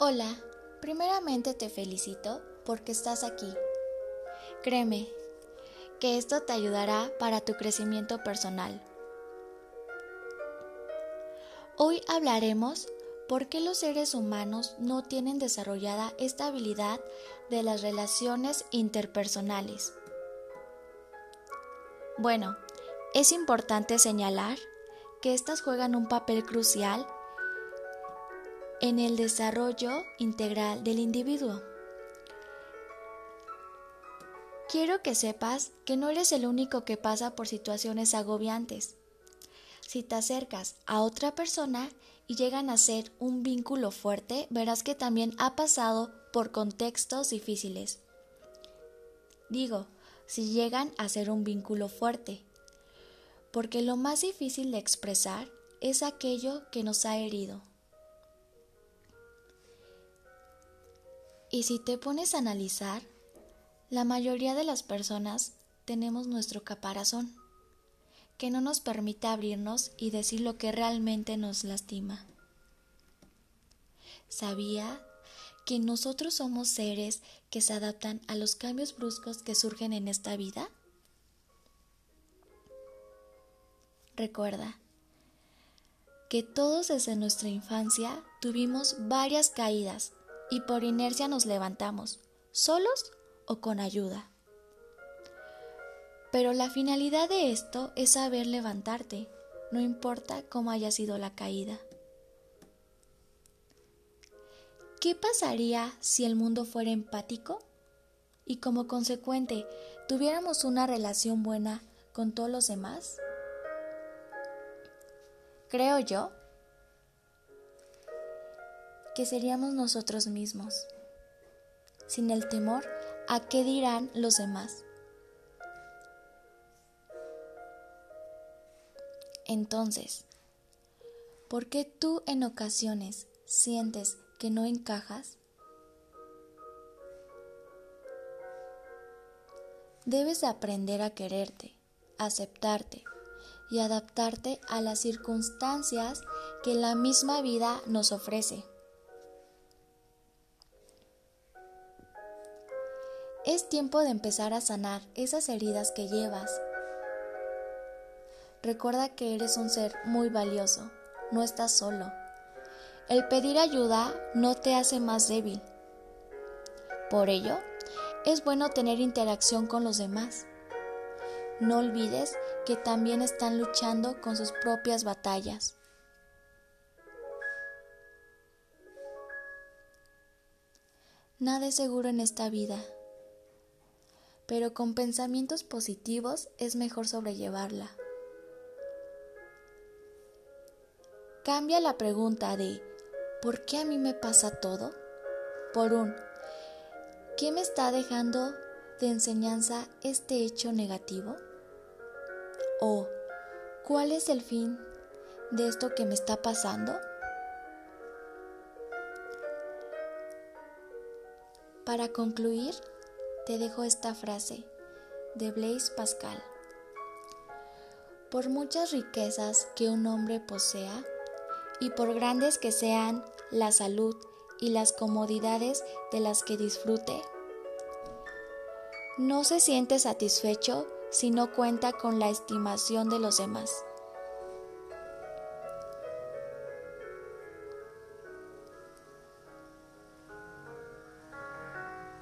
Hola, primeramente te felicito porque estás aquí. Créeme que esto te ayudará para tu crecimiento personal. Hoy hablaremos por qué los seres humanos no tienen desarrollada esta habilidad de las relaciones interpersonales. Bueno, es importante señalar que éstas juegan un papel crucial en el desarrollo integral del individuo. Quiero que sepas que no eres el único que pasa por situaciones agobiantes. Si te acercas a otra persona y llegan a ser un vínculo fuerte, verás que también ha pasado por contextos difíciles. Digo, si llegan a ser un vínculo fuerte, porque lo más difícil de expresar es aquello que nos ha herido. Y si te pones a analizar, la mayoría de las personas tenemos nuestro caparazón, que no nos permite abrirnos y decir lo que realmente nos lastima. ¿Sabía que nosotros somos seres que se adaptan a los cambios bruscos que surgen en esta vida? Recuerda que todos desde nuestra infancia tuvimos varias caídas y por inercia nos levantamos, solos o con ayuda. Pero la finalidad de esto es saber levantarte, no importa cómo haya sido la caída. ¿Qué pasaría si el mundo fuera empático? Y como consecuente, tuviéramos una relación buena con todos los demás? Creo yo que seríamos nosotros mismos, sin el temor a qué dirán los demás. Entonces, ¿por qué tú en ocasiones sientes que no encajas? Debes aprender a quererte, aceptarte y adaptarte a las circunstancias que la misma vida nos ofrece. Tiempo de empezar a sanar esas heridas que llevas. Recuerda que eres un ser muy valioso, no estás solo. El pedir ayuda no te hace más débil. Por ello, es bueno tener interacción con los demás. No olvides que también están luchando con sus propias batallas. Nada es seguro en esta vida pero con pensamientos positivos es mejor sobrellevarla. Cambia la pregunta de ¿por qué a mí me pasa todo? por un ¿qué me está dejando de enseñanza este hecho negativo? o ¿cuál es el fin de esto que me está pasando? Para concluir, te dejo esta frase de Blaise Pascal. Por muchas riquezas que un hombre posea, y por grandes que sean la salud y las comodidades de las que disfrute, no se siente satisfecho si no cuenta con la estimación de los demás.